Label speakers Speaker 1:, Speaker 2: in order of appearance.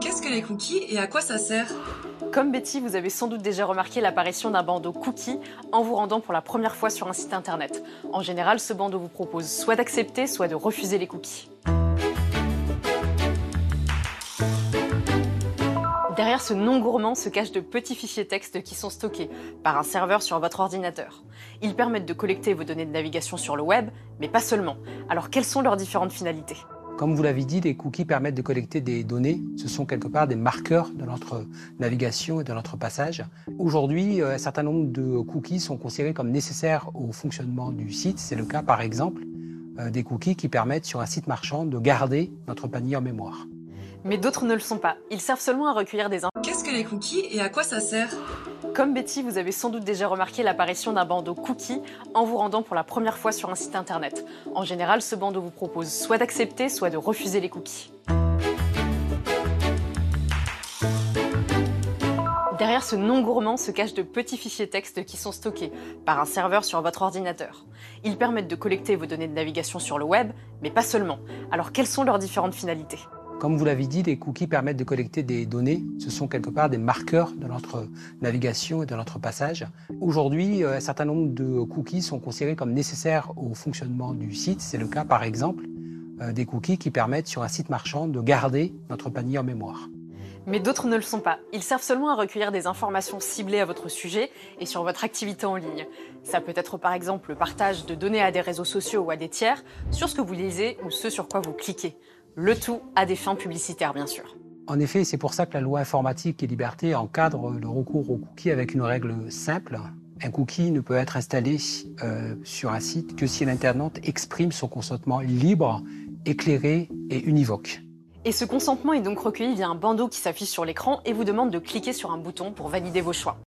Speaker 1: Qu'est-ce que les cookies et à quoi ça sert?
Speaker 2: Comme Betty, vous avez sans doute déjà remarqué l'apparition d'un bandeau cookie en vous rendant pour la première fois sur un site internet. En général, ce bandeau vous propose soit d'accepter, soit de refuser les cookies. Derrière ce nom gourmand se cachent de petits fichiers texte qui sont stockés par un serveur sur votre ordinateur. Ils permettent de collecter vos données de navigation sur le web, mais pas seulement. Alors quelles sont leurs différentes finalités?
Speaker 3: Comme vous l'avez dit, les cookies permettent de collecter des données. Ce sont quelque part des marqueurs de notre navigation et de notre passage. Aujourd'hui, euh, un certain nombre de cookies sont considérés comme nécessaires au fonctionnement du site. C'est le cas, par exemple, euh, des cookies qui permettent sur un site marchand de garder notre panier en mémoire.
Speaker 2: Mais d'autres ne le sont pas. Ils servent seulement à recueillir des informations.
Speaker 1: Qu'est-ce que les cookies et à quoi ça sert?
Speaker 2: Comme Betty, vous avez sans doute déjà remarqué l'apparition d'un bandeau cookie en vous rendant pour la première fois sur un site internet. En général, ce bandeau vous propose soit d'accepter, soit de refuser les cookies. Derrière ce nom gourmand se cachent de petits fichiers texte qui sont stockés par un serveur sur votre ordinateur. Ils permettent de collecter vos données de navigation sur le web, mais pas seulement. Alors quelles sont leurs différentes finalités?
Speaker 3: Comme vous l'avez dit, les cookies permettent de collecter des données. Ce sont quelque part des marqueurs de notre navigation et de notre passage. Aujourd'hui, euh, un certain nombre de cookies sont considérés comme nécessaires au fonctionnement du site. C'est le cas, par exemple, euh, des cookies qui permettent sur un site marchand de garder notre panier en mémoire.
Speaker 2: Mais d'autres ne le sont pas. Ils servent seulement à recueillir des informations ciblées à votre sujet et sur votre activité en ligne. Ça peut être par exemple le partage de données à des réseaux sociaux ou à des tiers sur ce que vous lisez ou ce sur quoi vous cliquez. Le tout à des fins publicitaires, bien sûr.
Speaker 3: En effet, c'est pour ça que la loi informatique et liberté encadre le recours aux cookies avec une règle simple. Un cookie ne peut être installé euh, sur un site que si l'internaute exprime son consentement libre, éclairé et univoque.
Speaker 2: Et ce consentement est donc recueilli via un bandeau qui s'affiche sur l'écran et vous demande de cliquer sur un bouton pour valider vos choix.